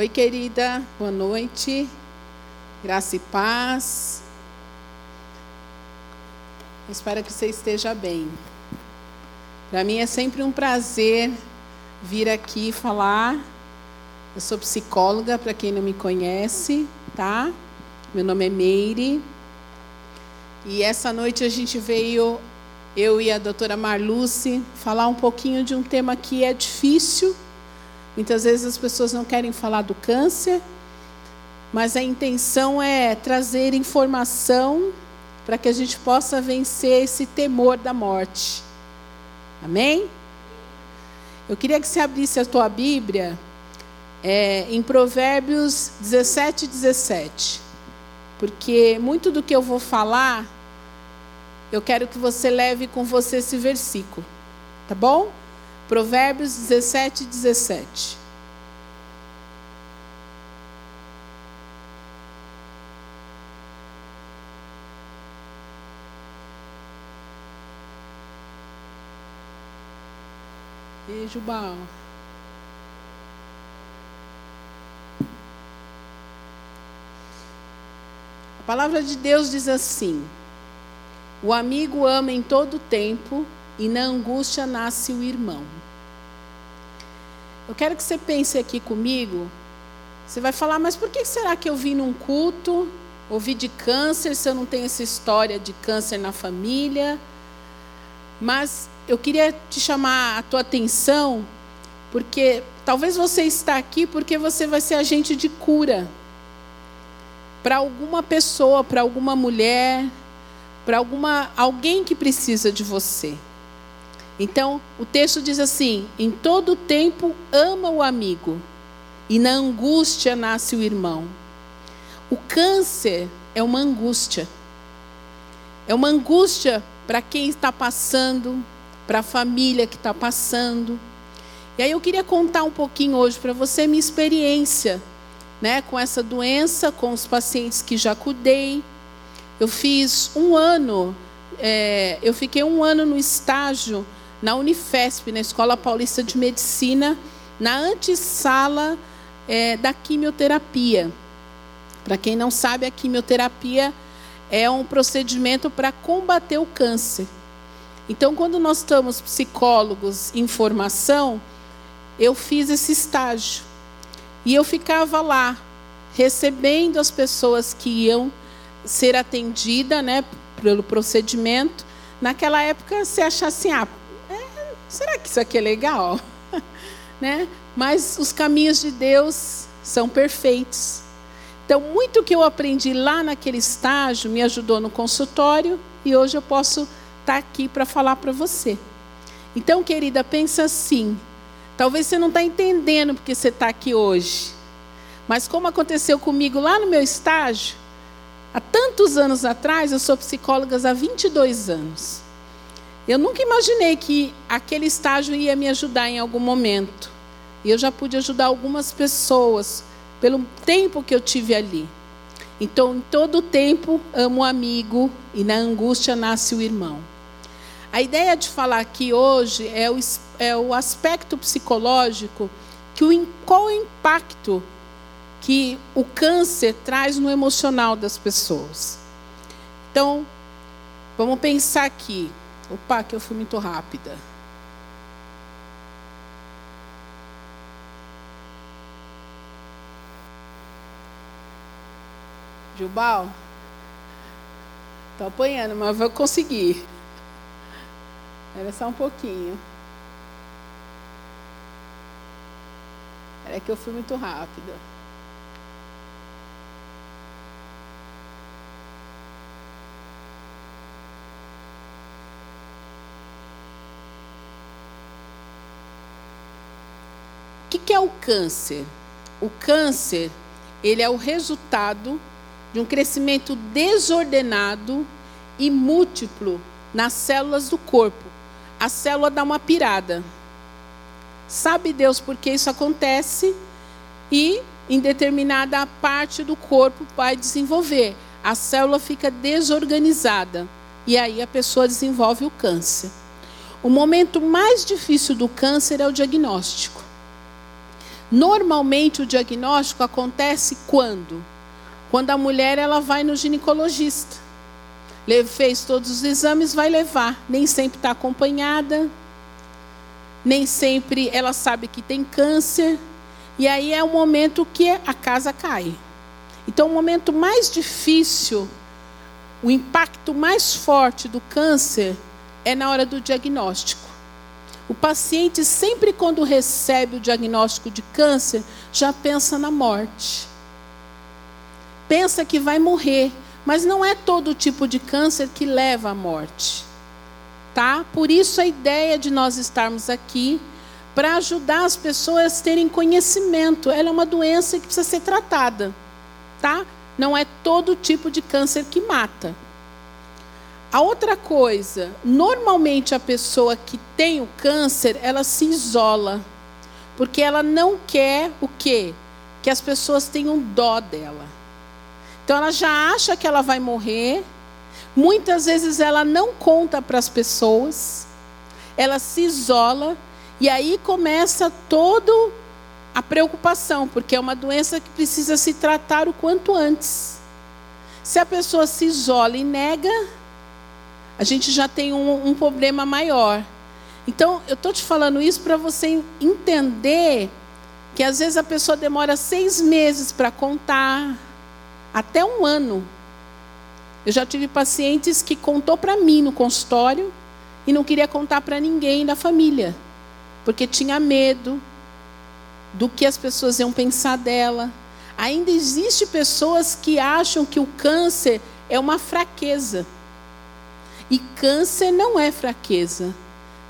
Oi, querida, boa noite. Graça e paz. Espero que você esteja bem. Para mim é sempre um prazer vir aqui falar. Eu sou psicóloga, para quem não me conhece, tá? Meu nome é Meire. E essa noite a gente veio, eu e a doutora Marluce, falar um pouquinho de um tema que é difícil. Muitas vezes as pessoas não querem falar do câncer, mas a intenção é trazer informação para que a gente possa vencer esse temor da morte. Amém? Eu queria que você abrisse a tua Bíblia é, em Provérbios 17, 17 porque muito do que eu vou falar, eu quero que você leve com você esse versículo, tá bom? Provérbios 17, 17. Beijo, Baal. palavra de Deus diz assim: O amigo ama em todo tempo, e na angústia nasce o irmão. Eu quero que você pense aqui comigo. Você vai falar, mas por que será que eu vim num culto, ouvi de câncer, se eu não tenho essa história de câncer na família? Mas eu queria te chamar a tua atenção, porque talvez você está aqui porque você vai ser agente de cura para alguma pessoa, para alguma mulher, para alguma alguém que precisa de você. Então, o texto diz assim: em todo tempo ama o amigo, e na angústia nasce o irmão. O câncer é uma angústia. É uma angústia para quem está passando, para a família que está passando. E aí eu queria contar um pouquinho hoje para você minha experiência né, com essa doença, com os pacientes que já cuidei. Eu fiz um ano, é, eu fiquei um ano no estágio na Unifesp, na Escola Paulista de Medicina, na antessala é, da quimioterapia. Para quem não sabe, a quimioterapia é um procedimento para combater o câncer. Então, quando nós estamos psicólogos em formação, eu fiz esse estágio. E eu ficava lá, recebendo as pessoas que iam ser atendidas né, pelo procedimento. Naquela época, achava assim: ah, será que isso aqui é legal? né? Mas os caminhos de Deus são perfeitos. Então, muito que eu aprendi lá naquele estágio me ajudou no consultório e hoje eu posso estar aqui para falar para você. Então, querida, pensa assim: Talvez você não está entendendo porque você está aqui hoje. Mas como aconteceu comigo lá no meu estágio, há tantos anos atrás, eu sou psicóloga há 22 anos. Eu nunca imaginei que aquele estágio ia me ajudar em algum momento. E eu já pude ajudar algumas pessoas pelo tempo que eu tive ali. Então, em todo o tempo, amo o amigo e na angústia nasce o irmão. A ideia de falar aqui hoje é o, é o aspecto psicológico, que o, qual o impacto que o câncer traz no emocional das pessoas. Então, vamos pensar aqui. Opa, que eu fui muito rápida. Jubal? Estou apanhando, mas vou conseguir. Era só um pouquinho. Era que eu fui muito rápida. Que, é o câncer? O câncer, ele é o resultado de um crescimento desordenado e múltiplo nas células do corpo, a célula dá uma pirada. Sabe Deus por que isso acontece? E em determinada parte do corpo vai desenvolver. A célula fica desorganizada. E aí a pessoa desenvolve o câncer. O momento mais difícil do câncer é o diagnóstico. Normalmente o diagnóstico acontece quando? Quando a mulher ela vai no ginecologista. Fez todos os exames, vai levar. Nem sempre está acompanhada. Nem sempre ela sabe que tem câncer. E aí é o momento que a casa cai. Então, o momento mais difícil, o impacto mais forte do câncer é na hora do diagnóstico. O paciente, sempre quando recebe o diagnóstico de câncer, já pensa na morte. Pensa que vai morrer, mas não é todo tipo de câncer que leva à morte. Tá? Por isso a ideia de nós estarmos aqui para ajudar as pessoas a terem conhecimento. Ela é uma doença que precisa ser tratada, tá? Não é todo tipo de câncer que mata. A outra coisa, normalmente a pessoa que tem o câncer, ela se isola, porque ela não quer o quê? Que as pessoas tenham dó dela. Então ela já acha que ela vai morrer. Muitas vezes ela não conta para as pessoas. Ela se isola e aí começa todo a preocupação, porque é uma doença que precisa se tratar o quanto antes. Se a pessoa se isola e nega, a gente já tem um, um problema maior. Então, eu estou te falando isso para você entender que às vezes a pessoa demora seis meses para contar, até um ano. Eu já tive pacientes que contou para mim no consultório e não queria contar para ninguém da família, porque tinha medo do que as pessoas iam pensar dela. Ainda existe pessoas que acham que o câncer é uma fraqueza. E câncer não é fraqueza.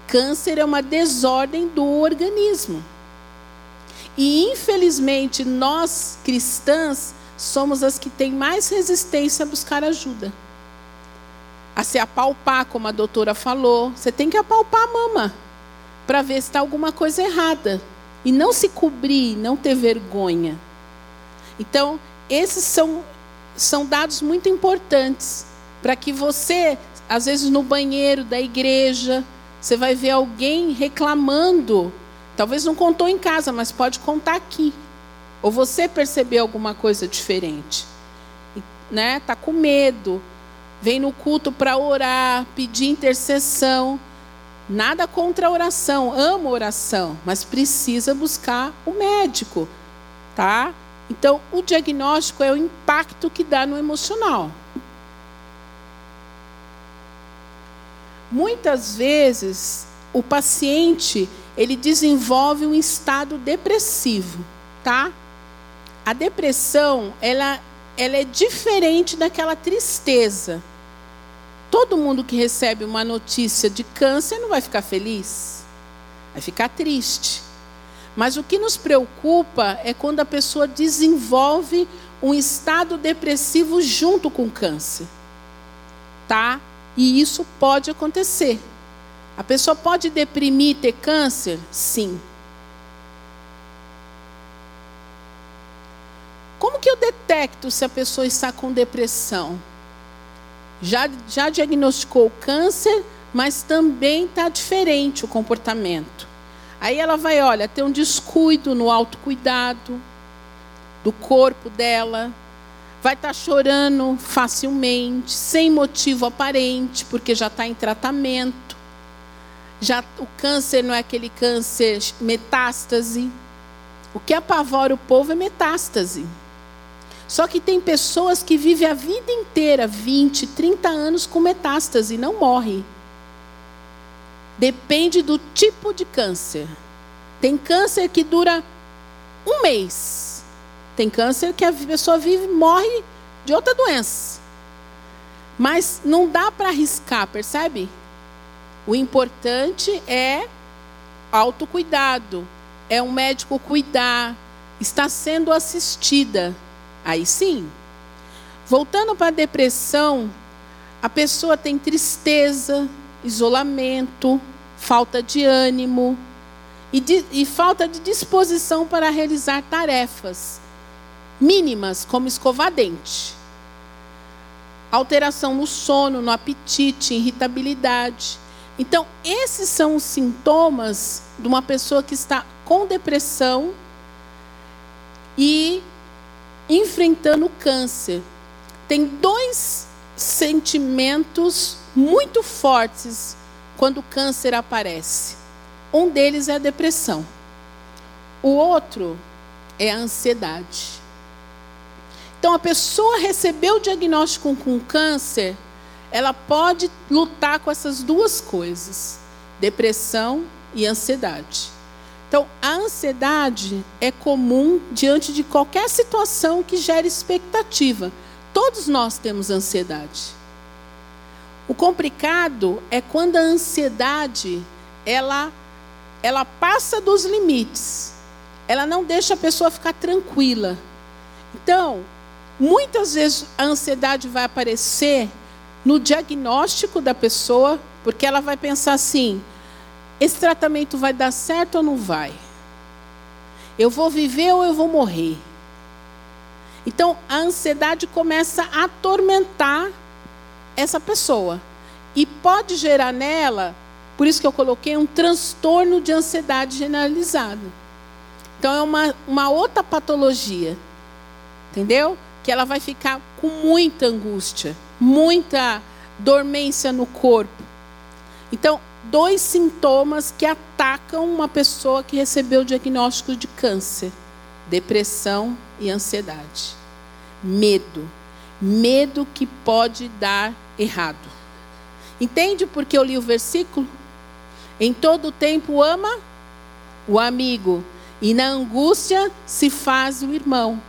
Câncer é uma desordem do organismo. E infelizmente nós cristãs somos as que têm mais resistência a buscar ajuda. A se apalpar, como a doutora falou. Você tem que apalpar a mama para ver se está alguma coisa errada. E não se cobrir, não ter vergonha. Então, esses são, são dados muito importantes para que você, às vezes no banheiro da igreja, você vai ver alguém reclamando. Talvez não contou em casa, mas pode contar aqui. Ou você percebeu alguma coisa diferente? Né? Tá com medo. Vem no culto para orar, pedir intercessão. Nada contra a oração, amo oração, mas precisa buscar o médico, tá? Então, o diagnóstico é o impacto que dá no emocional. Muitas vezes, o paciente, ele desenvolve um estado depressivo, tá? A depressão, ela, ela é diferente daquela tristeza. Todo mundo que recebe uma notícia de câncer não vai ficar feliz, vai ficar triste. Mas o que nos preocupa é quando a pessoa desenvolve um estado depressivo junto com o câncer. Tá? E isso pode acontecer. A pessoa pode deprimir e ter câncer? Sim. Como que eu detecto se a pessoa está com depressão? Já, já diagnosticou câncer, mas também está diferente o comportamento. Aí ela vai, olha, ter um descuido no autocuidado do corpo dela, vai estar tá chorando facilmente, sem motivo aparente, porque já está em tratamento. Já o câncer não é aquele câncer metástase. O que apavora o povo é metástase. Só que tem pessoas que vivem a vida inteira, 20, 30 anos com metástase não morre. Depende do tipo de câncer. Tem câncer que dura um mês. Tem câncer que a pessoa vive morre de outra doença. Mas não dá para arriscar, percebe? O importante é autocuidado. É um médico cuidar, está sendo assistida. Aí sim. Voltando para a depressão, a pessoa tem tristeza, isolamento, falta de ânimo e, de, e falta de disposição para realizar tarefas mínimas, como escovar dente. Alteração no sono, no apetite, irritabilidade. Então, esses são os sintomas de uma pessoa que está com depressão enfrentando o câncer, tem dois sentimentos muito fortes quando o câncer aparece. Um deles é a depressão. O outro é a ansiedade. Então, a pessoa recebeu o diagnóstico com câncer, ela pode lutar com essas duas coisas: depressão e ansiedade. Então, a ansiedade é comum diante de qualquer situação que gere expectativa. Todos nós temos ansiedade. O complicado é quando a ansiedade ela ela passa dos limites. Ela não deixa a pessoa ficar tranquila. Então, muitas vezes a ansiedade vai aparecer no diagnóstico da pessoa, porque ela vai pensar assim: esse tratamento vai dar certo ou não vai? Eu vou viver ou eu vou morrer? Então, a ansiedade começa a atormentar essa pessoa. E pode gerar nela, por isso que eu coloquei, um transtorno de ansiedade generalizada. Então, é uma, uma outra patologia. Entendeu? Que ela vai ficar com muita angústia, muita dormência no corpo. Então, dois sintomas que atacam uma pessoa que recebeu o diagnóstico de câncer: depressão e ansiedade. Medo. Medo que pode dar errado. Entende por que eu li o versículo? Em todo tempo ama o amigo, e na angústia se faz o irmão.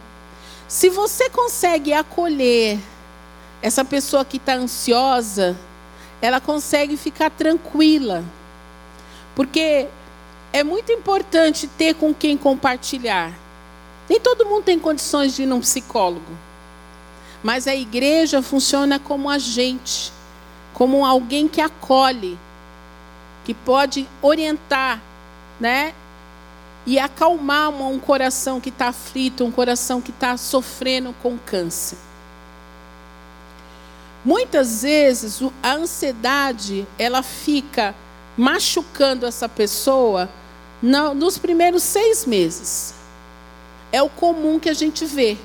Se você consegue acolher essa pessoa que está ansiosa, ela consegue ficar tranquila. Porque é muito importante ter com quem compartilhar. Nem todo mundo tem condições de ir num psicólogo. Mas a igreja funciona como agente, como alguém que acolhe, que pode orientar, né? E acalmar um coração que está aflito, um coração que está sofrendo com câncer. Muitas vezes a ansiedade ela fica machucando essa pessoa nos primeiros seis meses. É o comum que a gente vê.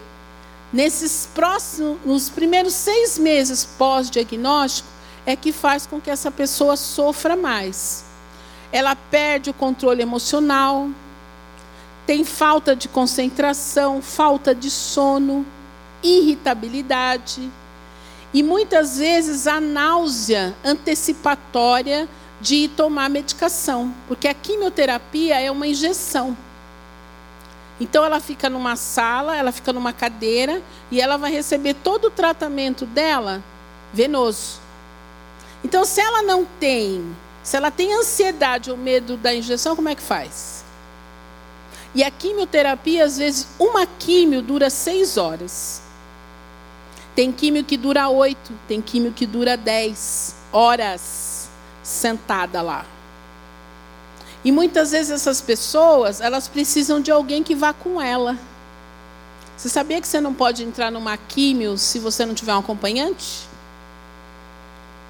Nesses próximos, nos primeiros seis meses pós-diagnóstico, é que faz com que essa pessoa sofra mais. Ela perde o controle emocional, tem falta de concentração, falta de sono, irritabilidade e muitas vezes a náusea antecipatória de tomar medicação, porque a quimioterapia é uma injeção. Então ela fica numa sala, ela fica numa cadeira e ela vai receber todo o tratamento dela venoso. Então se ela não tem, se ela tem ansiedade ou medo da injeção, como é que faz? E a quimioterapia, às vezes, uma quimio dura seis horas. Tem químio que dura oito, tem químio que dura dez horas sentada lá. E muitas vezes essas pessoas, elas precisam de alguém que vá com ela. Você sabia que você não pode entrar numa químio se você não tiver um acompanhante?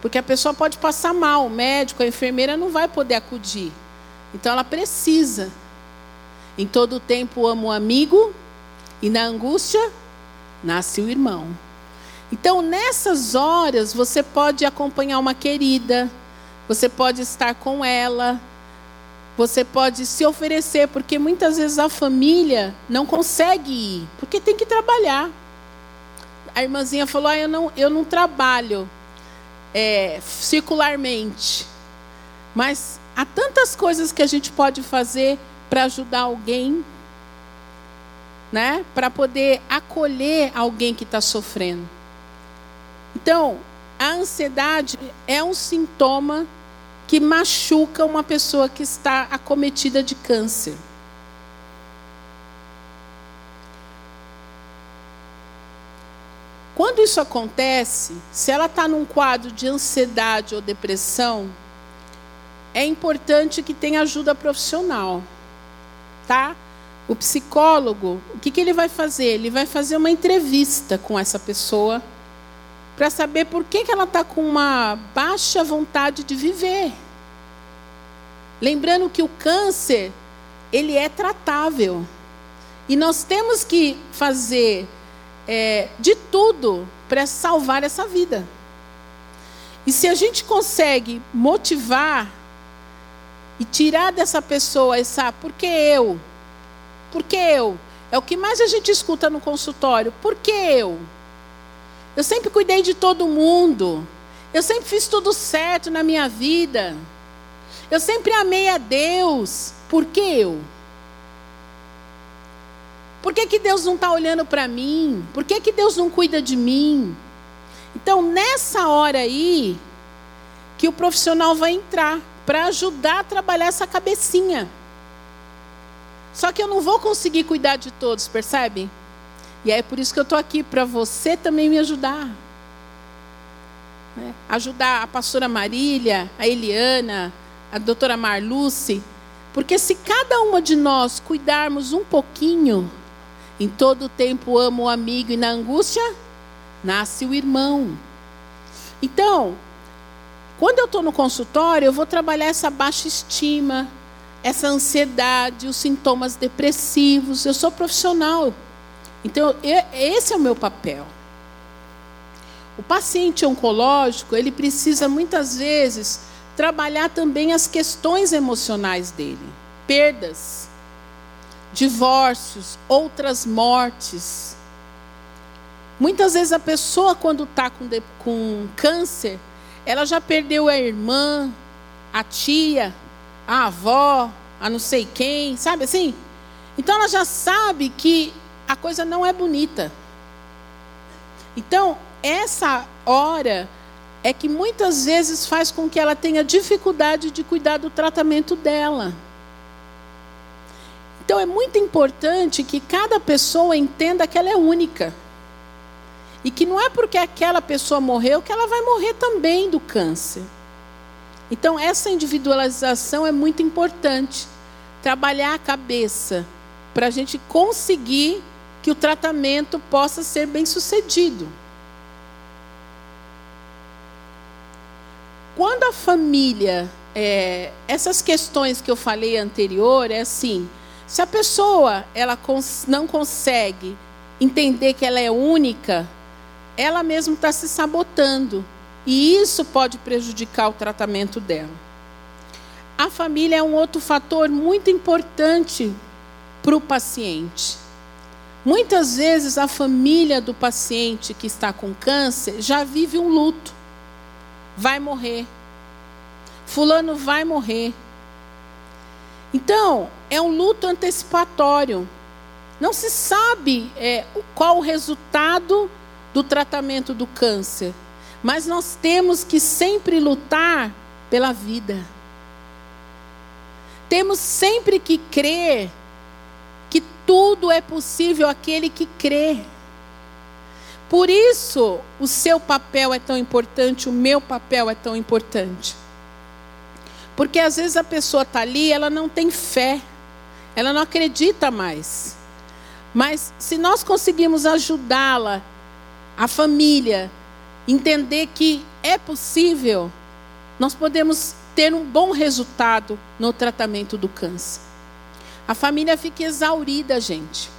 Porque a pessoa pode passar mal, o médico, a enfermeira não vai poder acudir. Então ela precisa. Em todo tempo amo o amigo e na angústia nasce o irmão. Então, nessas horas, você pode acompanhar uma querida, você pode estar com ela, você pode se oferecer, porque muitas vezes a família não consegue ir, porque tem que trabalhar. A irmãzinha falou: ah, eu, não, eu não trabalho é, circularmente. Mas há tantas coisas que a gente pode fazer para ajudar alguém, né? para poder acolher alguém que está sofrendo. Então, a ansiedade é um sintoma que machuca uma pessoa que está acometida de câncer. Quando isso acontece, se ela está num quadro de ansiedade ou depressão, é importante que tenha ajuda profissional, tá? O psicólogo, o que, que ele vai fazer? Ele vai fazer uma entrevista com essa pessoa para saber por que, que ela está com uma baixa vontade de viver. Lembrando que o câncer, ele é tratável. E nós temos que fazer é, de tudo para salvar essa vida. E se a gente consegue motivar e tirar dessa pessoa essa, por que eu? Por que eu? É o que mais a gente escuta no consultório. Por que eu? Eu sempre cuidei de todo mundo. Eu sempre fiz tudo certo na minha vida. Eu sempre amei a Deus. Por que eu? Por que, que Deus não está olhando para mim? Por que, que Deus não cuida de mim? Então, nessa hora aí, que o profissional vai entrar para ajudar a trabalhar essa cabecinha. Só que eu não vou conseguir cuidar de todos, percebe? E é por isso que eu estou aqui, para você também me ajudar. É, ajudar a pastora Marília, a Eliana, a doutora Marluce. Porque se cada uma de nós cuidarmos um pouquinho, em todo o tempo amo o amigo e na angústia nasce o irmão. Então, quando eu estou no consultório, eu vou trabalhar essa baixa estima, essa ansiedade, os sintomas depressivos. Eu sou profissional. Então, eu, esse é o meu papel. O paciente oncológico, ele precisa muitas vezes trabalhar também as questões emocionais dele, perdas, divórcios, outras mortes. Muitas vezes a pessoa, quando está com, com câncer, ela já perdeu a irmã, a tia, a avó, a não sei quem, sabe assim? Então ela já sabe que a coisa não é bonita. Então, essa hora é que muitas vezes faz com que ela tenha dificuldade de cuidar do tratamento dela. Então é muito importante que cada pessoa entenda que ela é única. E que não é porque aquela pessoa morreu que ela vai morrer também do câncer. Então essa individualização é muito importante. Trabalhar a cabeça para a gente conseguir que o tratamento possa ser bem sucedido. Quando a família, é, essas questões que eu falei anterior, é assim, se a pessoa ela não consegue entender que ela é única, ela mesma está se sabotando. E isso pode prejudicar o tratamento dela. A família é um outro fator muito importante para o paciente. Muitas vezes a família do paciente que está com câncer já vive um luto. Vai morrer. Fulano vai morrer. Então, é um luto antecipatório. Não se sabe é, qual o resultado do tratamento do câncer, mas nós temos que sempre lutar pela vida. Temos sempre que crer que tudo é possível aquele que crê. Por isso, o seu papel é tão importante, o meu papel é tão importante. Porque às vezes a pessoa está ali, ela não tem fé, ela não acredita mais. Mas se nós conseguirmos ajudá-la, a família, entender que é possível, nós podemos ter um bom resultado no tratamento do câncer. A família fica exaurida, gente.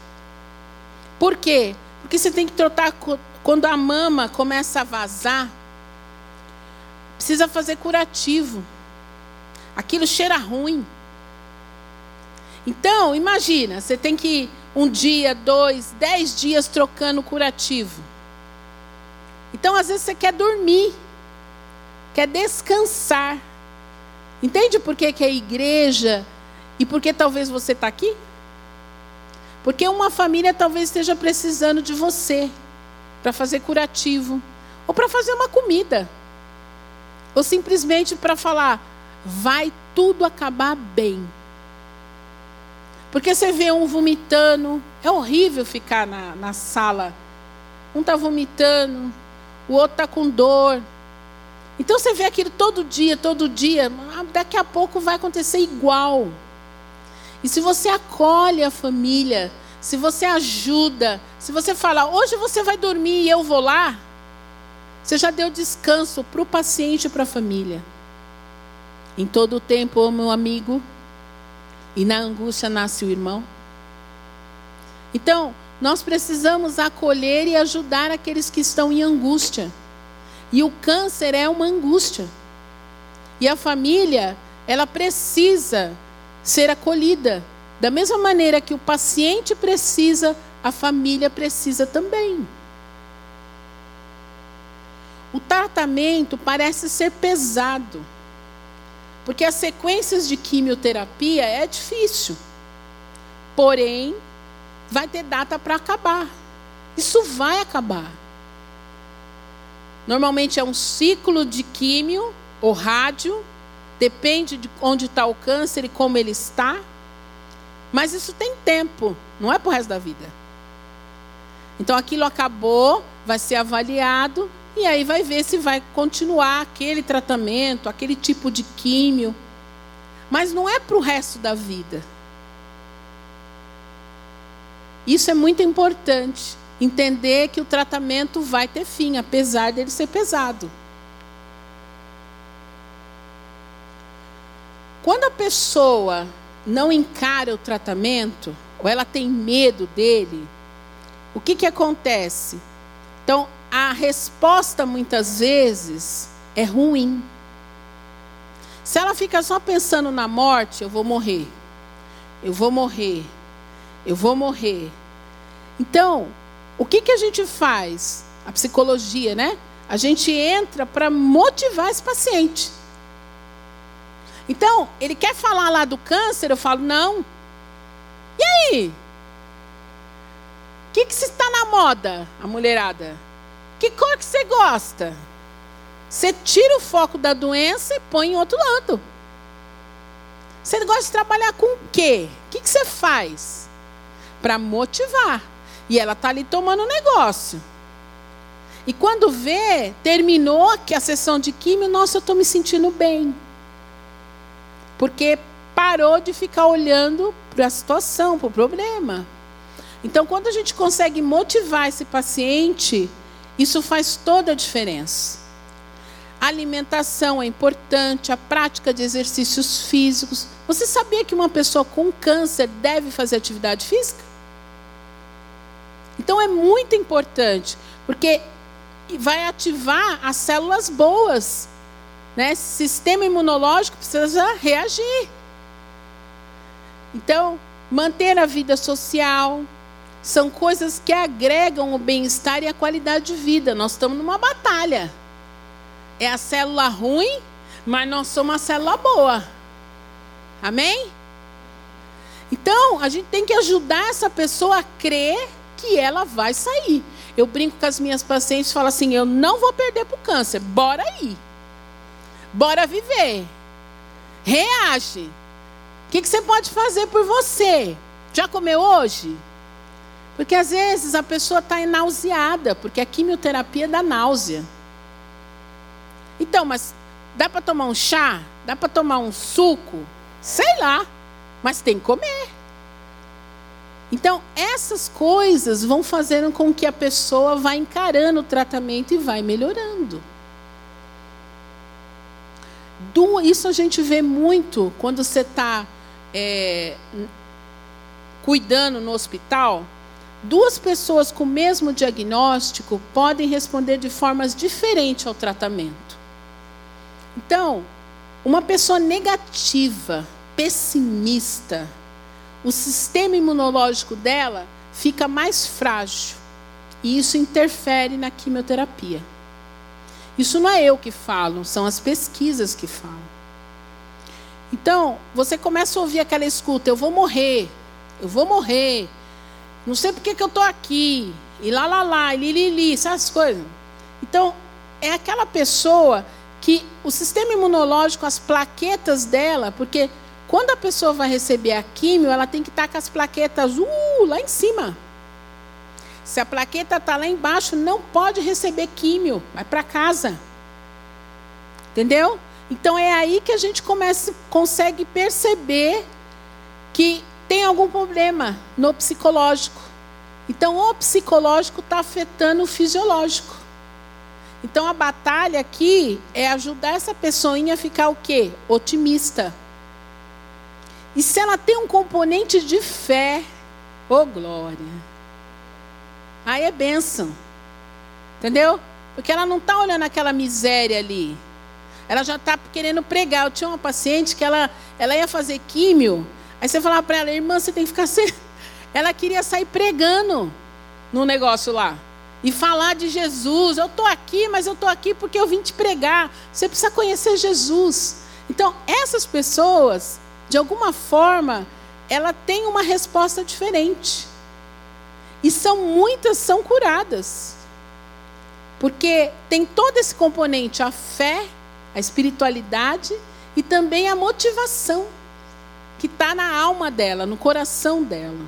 Por quê? Porque você tem que trocar quando a mama começa a vazar, precisa fazer curativo aquilo cheira ruim. Então, imagina, você tem que um dia, dois, dez dias trocando curativo. Então, às vezes você quer dormir, quer descansar. Entende por que, que é igreja e por que talvez você está aqui? Porque uma família talvez esteja precisando de você para fazer curativo, ou para fazer uma comida, ou simplesmente para falar: vai tudo acabar bem. Porque você vê um vomitando, é horrível ficar na, na sala. Um está vomitando, o outro está com dor. Então você vê aquilo todo dia, todo dia, ah, daqui a pouco vai acontecer igual. E se você acolhe a família, se você ajuda, se você fala, hoje você vai dormir e eu vou lá, você já deu descanso para o paciente e para a família. Em todo o tempo o amigo, e na angústia nasce o irmão. Então, nós precisamos acolher e ajudar aqueles que estão em angústia. E o câncer é uma angústia. E a família, ela precisa ser acolhida. Da mesma maneira que o paciente precisa, a família precisa também. O tratamento parece ser pesado, porque as sequências de quimioterapia é difícil. Porém, vai ter data para acabar. Isso vai acabar. Normalmente é um ciclo de químio ou rádio, depende de onde está o câncer e como ele está. Mas isso tem tempo, não é para o resto da vida. Então aquilo acabou, vai ser avaliado e aí vai ver se vai continuar aquele tratamento, aquele tipo de químio. Mas não é para o resto da vida. Isso é muito importante. Entender que o tratamento vai ter fim, apesar dele ser pesado. Quando a pessoa não encara o tratamento, ou ela tem medo dele, o que, que acontece? Então, a resposta muitas vezes é ruim. Se ela fica só pensando na morte, eu vou morrer, eu vou morrer, eu vou morrer. Então, o que, que a gente faz? A psicologia, né? A gente entra para motivar esse paciente. Então, ele quer falar lá do câncer, eu falo, não. E aí? O que, que está na moda, a mulherada? Que cor que você gosta? Você tira o foco da doença e põe em outro lado. Você gosta de trabalhar com o quê? O que, que você faz? Para motivar. E ela está ali tomando um negócio. E quando vê, terminou a sessão de químio, nossa, eu estou me sentindo bem. Porque parou de ficar olhando para a situação, para o problema. Então, quando a gente consegue motivar esse paciente, isso faz toda a diferença. A alimentação é importante, a prática de exercícios físicos. Você sabia que uma pessoa com câncer deve fazer atividade física? Então é muito importante, porque vai ativar as células boas. Né? Sistema imunológico precisa reagir. Então, manter a vida social são coisas que agregam o bem-estar e a qualidade de vida. Nós estamos numa batalha. É a célula ruim, mas nós somos uma célula boa. Amém? Então, a gente tem que ajudar essa pessoa a crer que ela vai sair. Eu brinco com as minhas pacientes e falo assim: eu não vou perder para o câncer, bora aí. Bora viver. Reage. O que, que você pode fazer por você? Já comeu hoje? Porque às vezes a pessoa está nauseada, porque a quimioterapia dá náusea. Então, mas dá para tomar um chá? Dá para tomar um suco? Sei lá, mas tem que comer. Então, essas coisas vão fazendo com que a pessoa vá encarando o tratamento e vai melhorando. Isso a gente vê muito quando você está é, cuidando no hospital. Duas pessoas com o mesmo diagnóstico podem responder de formas diferentes ao tratamento. Então, uma pessoa negativa, pessimista, o sistema imunológico dela fica mais frágil. E isso interfere na quimioterapia. Isso não é eu que falo, são as pesquisas que falam. Então, você começa a ouvir aquela escuta: eu vou morrer, eu vou morrer, não sei por que, eu estou aqui, e lá, lá, lá, e li, li, li, essas coisas. Então, é aquela pessoa que o sistema imunológico, as plaquetas dela, porque quando a pessoa vai receber a químio, ela tem que estar com as plaquetas uh, lá em cima. Se a plaqueta está lá embaixo, não pode receber químio, vai para casa. Entendeu? Então é aí que a gente consegue perceber que tem algum problema no psicológico. Então o psicológico está afetando o fisiológico. Então a batalha aqui é ajudar essa pessoinha a ficar o quê? Otimista. E se ela tem um componente de fé, ô oh glória. aí é bênção. Entendeu? Porque ela não está olhando aquela miséria ali. Ela já está querendo pregar. Eu tinha uma paciente que ela, ela ia fazer químio. Aí você falava para ela, irmã, você tem que ficar. Sem... Ela queria sair pregando no negócio lá. E falar de Jesus. Eu estou aqui, mas eu estou aqui porque eu vim te pregar. Você precisa conhecer Jesus. Então, essas pessoas, de alguma forma, ela tem uma resposta diferente. E são muitas são curadas. Porque tem todo esse componente, a fé, a espiritualidade e também a motivação que está na alma dela, no coração dela.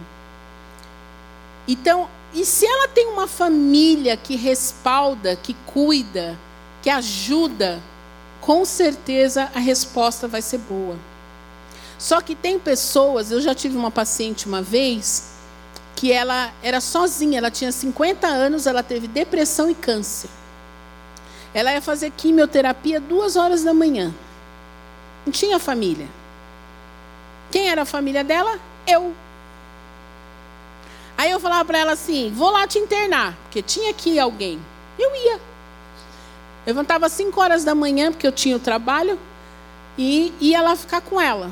Então, e se ela tem uma família que respalda, que cuida, que ajuda, com certeza a resposta vai ser boa. Só que tem pessoas, eu já tive uma paciente uma vez, que ela era sozinha, ela tinha 50 anos, ela teve depressão e câncer. Ela ia fazer quimioterapia duas horas da manhã. Não tinha família. Quem era a família dela? Eu. Aí eu falava para ela assim: vou lá te internar, porque tinha aqui alguém. Eu ia. Levantava às 5 horas da manhã, porque eu tinha o trabalho, e ia lá ficar com ela.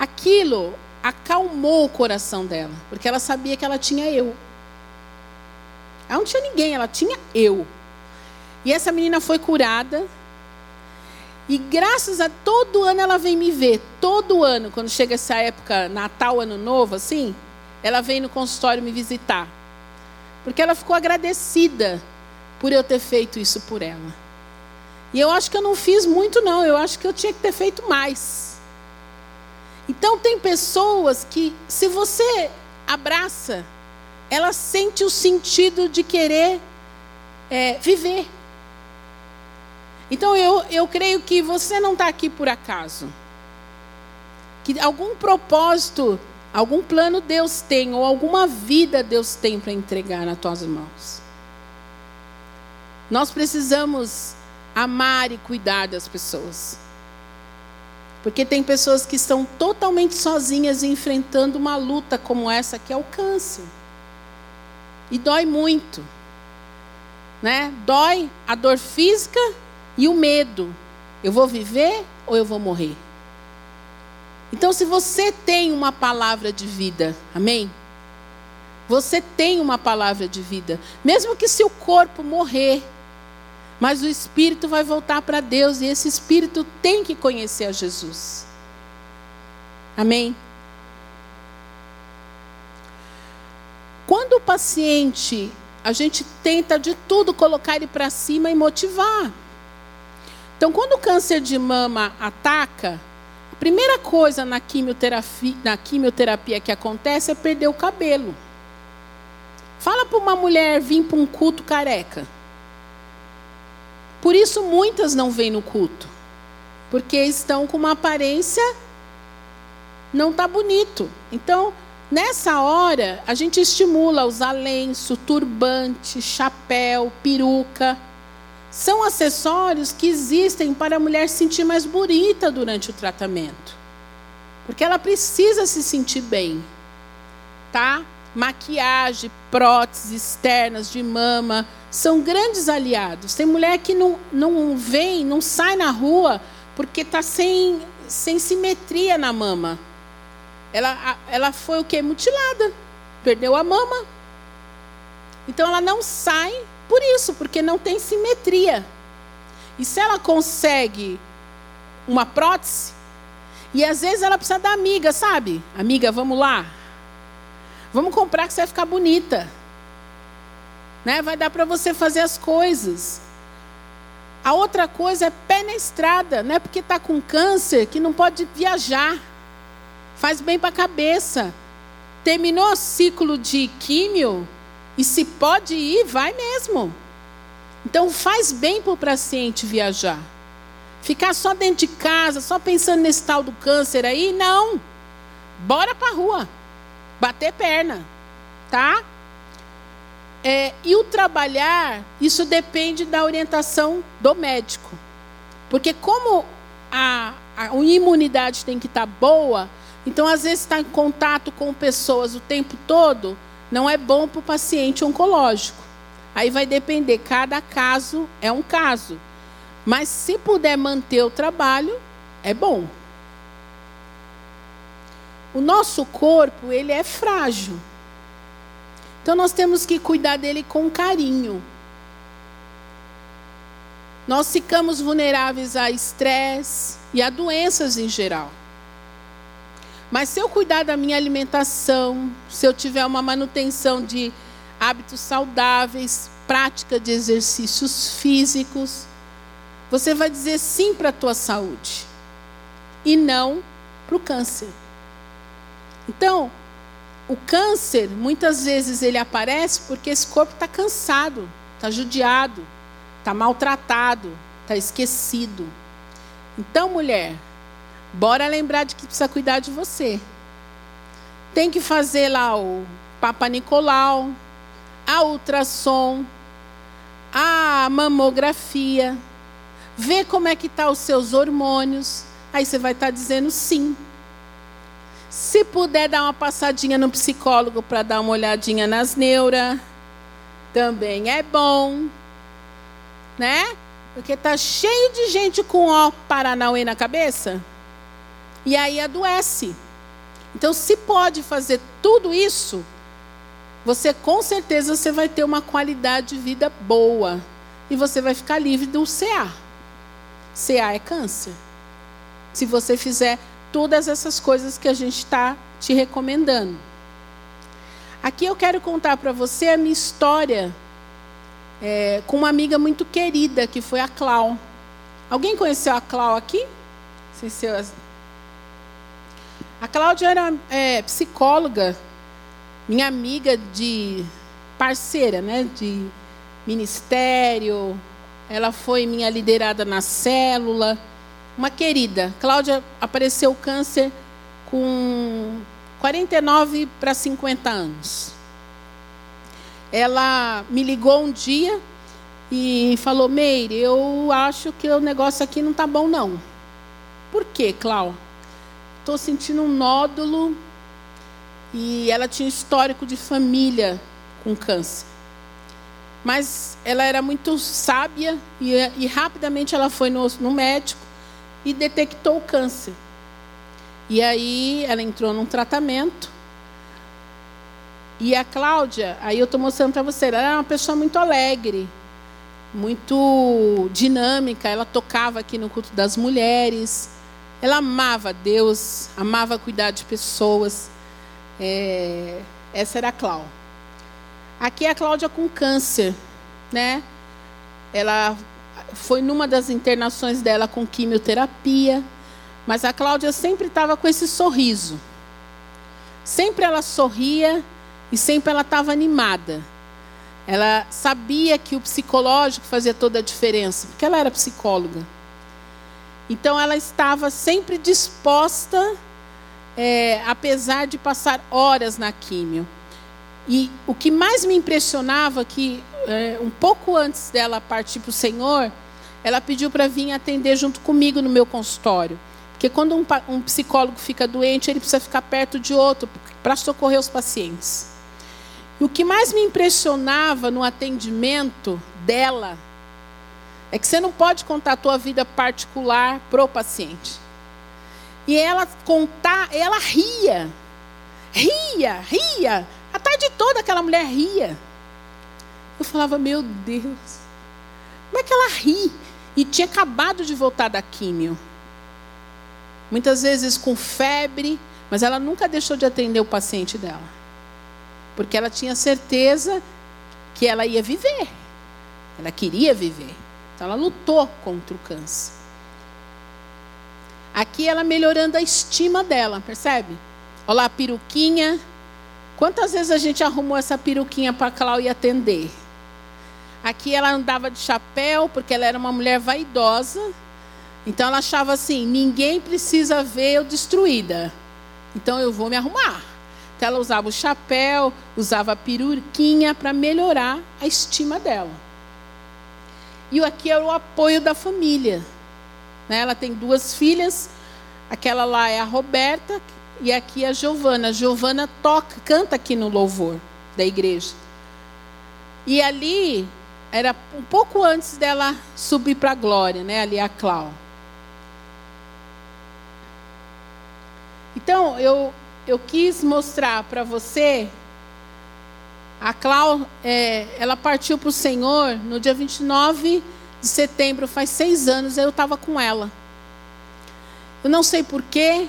Aquilo acalmou o coração dela, porque ela sabia que ela tinha eu. Ela não tinha ninguém, ela tinha eu. E essa menina foi curada. E graças a todo ano ela vem me ver, todo ano, quando chega essa época, Natal, Ano Novo, assim, ela vem no consultório me visitar. Porque ela ficou agradecida por eu ter feito isso por ela. E eu acho que eu não fiz muito, não, eu acho que eu tinha que ter feito mais. Então, tem pessoas que, se você abraça, ela sente o sentido de querer é, viver. Então, eu, eu creio que você não está aqui por acaso. Que algum propósito, algum plano Deus tem, ou alguma vida Deus tem para entregar nas tuas mãos. Nós precisamos amar e cuidar das pessoas. Porque tem pessoas que estão totalmente sozinhas enfrentando uma luta como essa que é o câncer. E dói muito. Né? Dói a dor física e o medo. Eu vou viver ou eu vou morrer? Então, se você tem uma palavra de vida, amém? Você tem uma palavra de vida. Mesmo que seu corpo morrer, mas o espírito vai voltar para Deus e esse espírito tem que conhecer a Jesus. Amém? Quando o paciente, a gente tenta de tudo colocar ele para cima e motivar. Então, quando o câncer de mama ataca, a primeira coisa na quimioterapia, na quimioterapia que acontece é perder o cabelo. Fala para uma mulher vir para um culto careca. Por isso muitas não vêm no culto, porque estão com uma aparência não tá bonito. Então, nessa hora, a gente estimula usar lenço, turbante, chapéu, peruca. São acessórios que existem para a mulher se sentir mais bonita durante o tratamento. Porque ela precisa se sentir bem. Tá? Maquiagem, próteses externas de mama, são grandes aliados. Tem mulher que não, não vem, não sai na rua porque está sem, sem simetria na mama. Ela, ela foi o que? Mutilada. Perdeu a mama. Então ela não sai por isso, porque não tem simetria. E se ela consegue uma prótese, e às vezes ela precisa da amiga, sabe? Amiga, vamos lá. Vamos comprar que você vai ficar bonita. Né? Vai dar para você fazer as coisas. A outra coisa é pé na estrada, não é porque está com câncer que não pode viajar. Faz bem para a cabeça. Terminou o ciclo de químio e se pode ir, vai mesmo. Então faz bem para o paciente viajar. Ficar só dentro de casa, só pensando nesse tal do câncer aí, não. Bora para a rua. Bater perna, tá? É, e o trabalhar, isso depende da orientação do médico. Porque como a, a imunidade tem que estar tá boa, então às vezes está em contato com pessoas o tempo todo, não é bom para o paciente oncológico. Aí vai depender, cada caso é um caso. Mas se puder manter o trabalho, é bom. O nosso corpo, ele é frágil. Então nós temos que cuidar dele com carinho. Nós ficamos vulneráveis a estresse e a doenças em geral. Mas se eu cuidar da minha alimentação, se eu tiver uma manutenção de hábitos saudáveis, prática de exercícios físicos, você vai dizer sim para a tua saúde e não para o câncer. Então, o câncer, muitas vezes ele aparece porque esse corpo está cansado, está judiado, está maltratado, está esquecido. Então, mulher, bora lembrar de que precisa cuidar de você. Tem que fazer lá o Papa Nicolau, a ultrassom, a mamografia, ver como é que tá os seus hormônios. Aí você vai estar tá dizendo sim. Se puder dar uma passadinha no psicólogo para dar uma olhadinha nas neuras, também é bom, né? Porque tá cheio de gente com ó Paranauê na cabeça e aí adoece. Então, se pode fazer tudo isso, você com certeza você vai ter uma qualidade de vida boa e você vai ficar livre do CA. CA é câncer. Se você fizer todas essas coisas que a gente está te recomendando. Aqui eu quero contar para você a minha história é, com uma amiga muito querida, que foi a Clau. Alguém conheceu a Clau aqui? A Cláudia era é, psicóloga, minha amiga de parceira, né, de ministério. Ela foi minha liderada na célula uma querida. Cláudia apareceu câncer com 49 para 50 anos. Ela me ligou um dia e falou: Meire, eu acho que o negócio aqui não está bom, não. Por quê, Clau? Estou sentindo um nódulo e ela tinha histórico de família com câncer. Mas ela era muito sábia e, e rapidamente ela foi no, no médico e detectou o câncer. E aí ela entrou num tratamento. E a Cláudia, aí eu estou mostrando para você, ela era uma pessoa muito alegre, muito dinâmica. Ela tocava aqui no culto das mulheres. Ela amava Deus, amava cuidar de pessoas. É, essa era a Cláudia. Aqui é a Cláudia com câncer, né? Ela foi numa das internações dela com quimioterapia, mas a Cláudia sempre estava com esse sorriso. Sempre ela sorria e sempre ela estava animada. Ela sabia que o psicológico fazia toda a diferença, porque ela era psicóloga. Então ela estava sempre disposta, é, apesar de passar horas na químio. E o que mais me impressionava que é, um pouco antes dela partir para o Senhor, ela pediu para vir atender junto comigo no meu consultório. Porque quando um, um psicólogo fica doente, ele precisa ficar perto de outro para socorrer os pacientes. E o que mais me impressionava no atendimento dela é que você não pode contar a tua vida particular pro paciente. E ela contar, ela ria. Ria, ria. A tarde toda aquela mulher ria. Eu falava, meu Deus, como é que ela ri? E tinha acabado de voltar da químio. Muitas vezes com febre, mas ela nunca deixou de atender o paciente dela. Porque ela tinha certeza que ela ia viver. Ela queria viver. Então ela lutou contra o câncer. Aqui ela melhorando a estima dela, percebe? Olha lá a peruquinha. Quantas vezes a gente arrumou essa peruquinha para a Cláudia atender? Aqui ela andava de chapéu, porque ela era uma mulher vaidosa. Então ela achava assim: ninguém precisa ver eu destruída. Então eu vou me arrumar. Então ela usava o chapéu, usava a peruquinha para melhorar a estima dela. E aqui era o apoio da família. Né? Ela tem duas filhas. Aquela lá é a Roberta e aqui é a Giovana. A Giovana toca, canta aqui no louvor da igreja. E ali era um pouco antes dela subir para a glória, né? Ali a Clau. Então, eu, eu quis mostrar para você. A Clau, é, ela partiu para o Senhor no dia 29 de setembro, faz seis anos, eu estava com ela. Eu não sei porquê,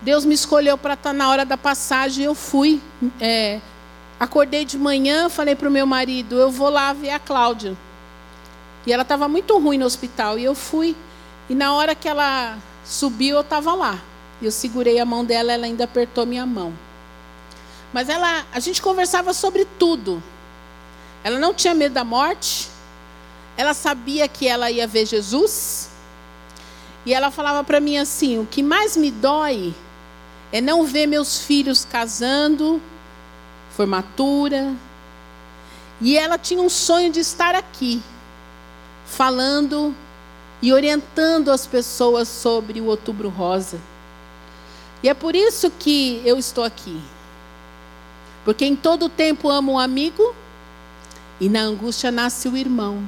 Deus me escolheu para estar tá na hora da passagem, eu fui. É, acordei de manhã, falei para o meu marido, eu vou lá ver a Cláudia. E ela estava muito ruim no hospital, e eu fui. E na hora que ela subiu, eu estava lá. Eu segurei a mão dela, ela ainda apertou minha mão. Mas ela, a gente conversava sobre tudo. Ela não tinha medo da morte. Ela sabia que ela ia ver Jesus. E ela falava para mim assim: o que mais me dói é não ver meus filhos casando, formatura. E ela tinha um sonho de estar aqui, falando e orientando as pessoas sobre o Outubro Rosa. E é por isso que eu estou aqui. Porque em todo tempo amo um amigo e na angústia nasce o irmão.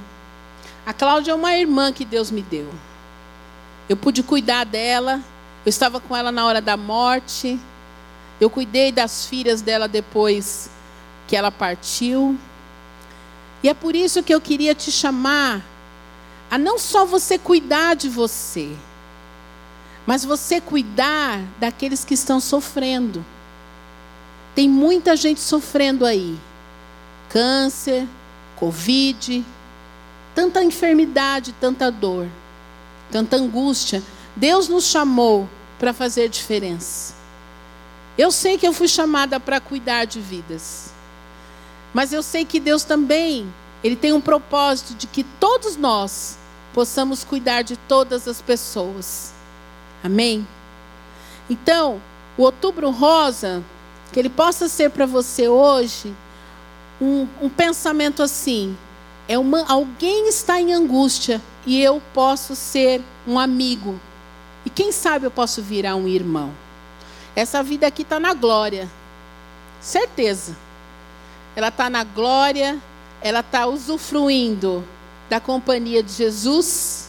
A Cláudia é uma irmã que Deus me deu. Eu pude cuidar dela, eu estava com ela na hora da morte. Eu cuidei das filhas dela depois que ela partiu. E é por isso que eu queria te chamar a não só você cuidar de você, mas você cuidar daqueles que estão sofrendo. Tem muita gente sofrendo aí. Câncer, Covid, tanta enfermidade, tanta dor, tanta angústia. Deus nos chamou para fazer diferença. Eu sei que eu fui chamada para cuidar de vidas. Mas eu sei que Deus também, ele tem um propósito de que todos nós possamos cuidar de todas as pessoas. Amém? Então, o Outubro Rosa, que ele possa ser para você hoje um, um, pensamento assim: é uma, alguém está em angústia e eu posso ser um amigo. E quem sabe eu posso virar um irmão. Essa vida aqui está na glória, certeza. Ela está na glória, ela está usufruindo da companhia de Jesus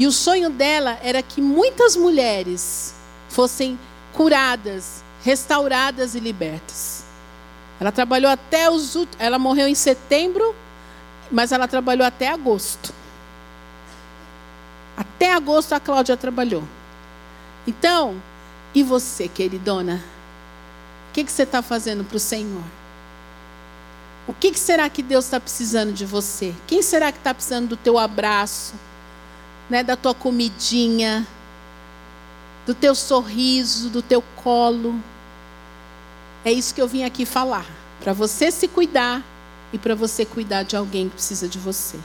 e o sonho dela era que muitas mulheres fossem curadas, restauradas e libertas. Ela trabalhou até os ela morreu em setembro, mas ela trabalhou até agosto. Até agosto a Cláudia trabalhou. Então, e você, queridona? O que, que você está fazendo para o Senhor? O que, que será que Deus está precisando de você? Quem será que está precisando do teu abraço? né, da tua comidinha, do teu sorriso, do teu colo. É isso que eu vim aqui falar. Para você se cuidar e para você cuidar de alguém que precisa de você.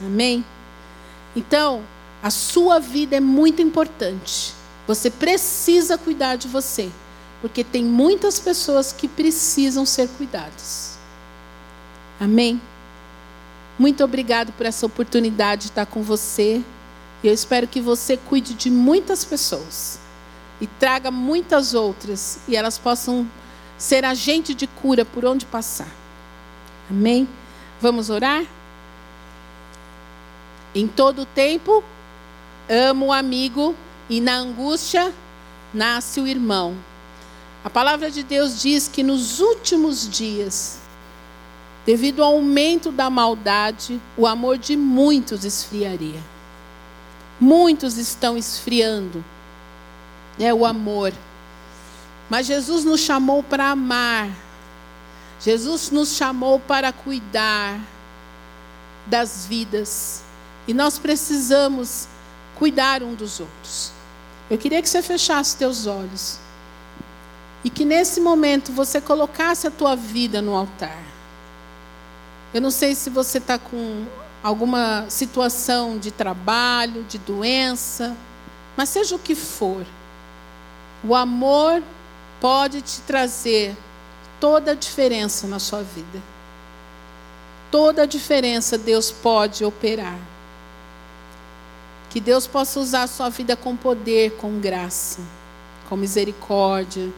Amém? Então, a sua vida é muito importante. Você precisa cuidar de você. Porque tem muitas pessoas que precisam ser cuidadas. Amém? Muito obrigado por essa oportunidade de estar com você. Eu espero que você cuide de muitas pessoas e traga muitas outras e elas possam ser agente de cura por onde passar. Amém? Vamos orar? Em todo tempo, amo o amigo e na angústia nasce o irmão. A palavra de Deus diz que nos últimos dias Devido ao aumento da maldade, o amor de muitos esfriaria. Muitos estão esfriando. É o amor. Mas Jesus nos chamou para amar. Jesus nos chamou para cuidar das vidas. E nós precisamos cuidar um dos outros. Eu queria que você fechasse teus olhos. E que nesse momento você colocasse a tua vida no altar. Eu não sei se você está com alguma situação de trabalho, de doença, mas seja o que for, o amor pode te trazer toda a diferença na sua vida. Toda a diferença Deus pode operar. Que Deus possa usar a sua vida com poder, com graça, com misericórdia,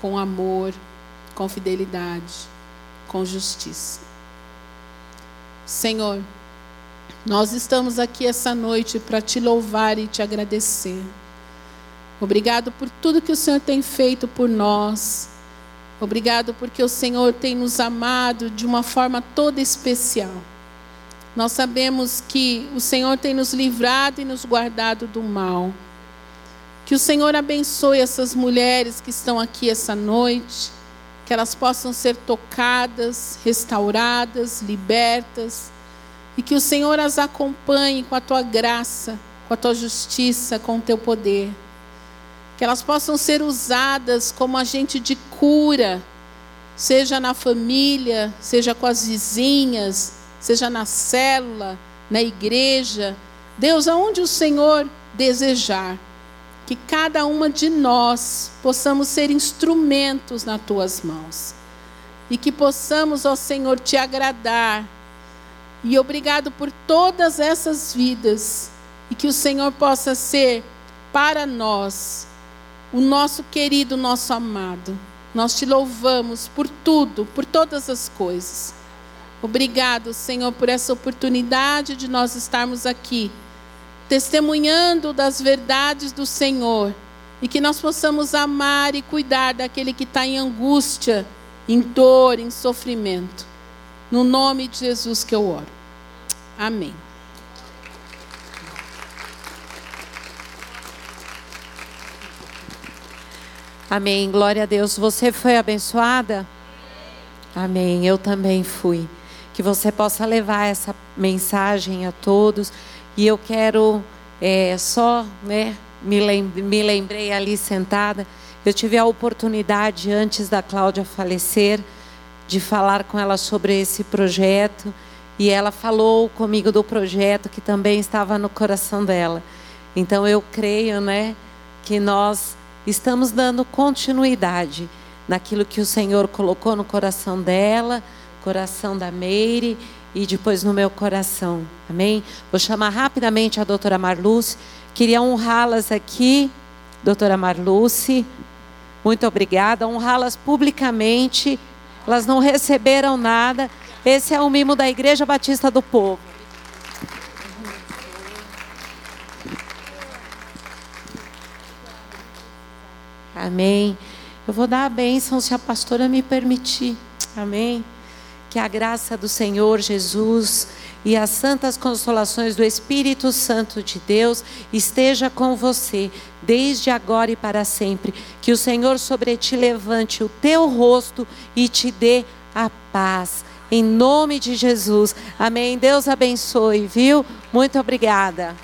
com amor, com fidelidade, com justiça. Senhor, nós estamos aqui essa noite para te louvar e te agradecer. Obrigado por tudo que o Senhor tem feito por nós. Obrigado porque o Senhor tem nos amado de uma forma toda especial. Nós sabemos que o Senhor tem nos livrado e nos guardado do mal. Que o Senhor abençoe essas mulheres que estão aqui essa noite, que elas possam ser tocadas, restauradas, libertas, e que o Senhor as acompanhe com a tua graça, com a tua justiça, com o teu poder que elas possam ser usadas como agente de cura, seja na família, seja com as vizinhas, seja na célula, na igreja. Deus, aonde o Senhor desejar, que cada uma de nós possamos ser instrumentos nas tuas mãos. E que possamos, ó Senhor, te agradar. E obrigado por todas essas vidas. E que o Senhor possa ser para nós o nosso querido, nosso amado. Nós te louvamos por tudo, por todas as coisas. Obrigado, Senhor, por essa oportunidade de nós estarmos aqui, testemunhando das verdades do Senhor, e que nós possamos amar e cuidar daquele que está em angústia, em dor, em sofrimento. No nome de Jesus que eu oro. Amém. Amém. Glória a Deus. Você foi abençoada? Amém. Eu também fui. Que você possa levar essa mensagem a todos. E eu quero é, só, né? Me, me lembrei ali sentada. Eu tive a oportunidade, antes da Cláudia falecer, de falar com ela sobre esse projeto. E ela falou comigo do projeto que também estava no coração dela. Então eu creio, né, que nós estamos dando continuidade naquilo que o Senhor colocou no coração dela, coração da Meire e depois no meu coração. Amém? Vou chamar rapidamente a doutora Marluce. Queria honrá-las aqui, doutora Marluce. Muito obrigada. Honrá-las publicamente. Elas não receberam nada. Esse é o mimo da Igreja Batista do Povo. Amém. Eu vou dar a bênção se a pastora me permitir. Amém. Que a graça do Senhor Jesus e as santas consolações do Espírito Santo de Deus esteja com você, desde agora e para sempre. Que o Senhor sobre ti levante o teu rosto e te dê a paz. Em nome de Jesus. Amém. Deus abençoe, viu? Muito obrigada.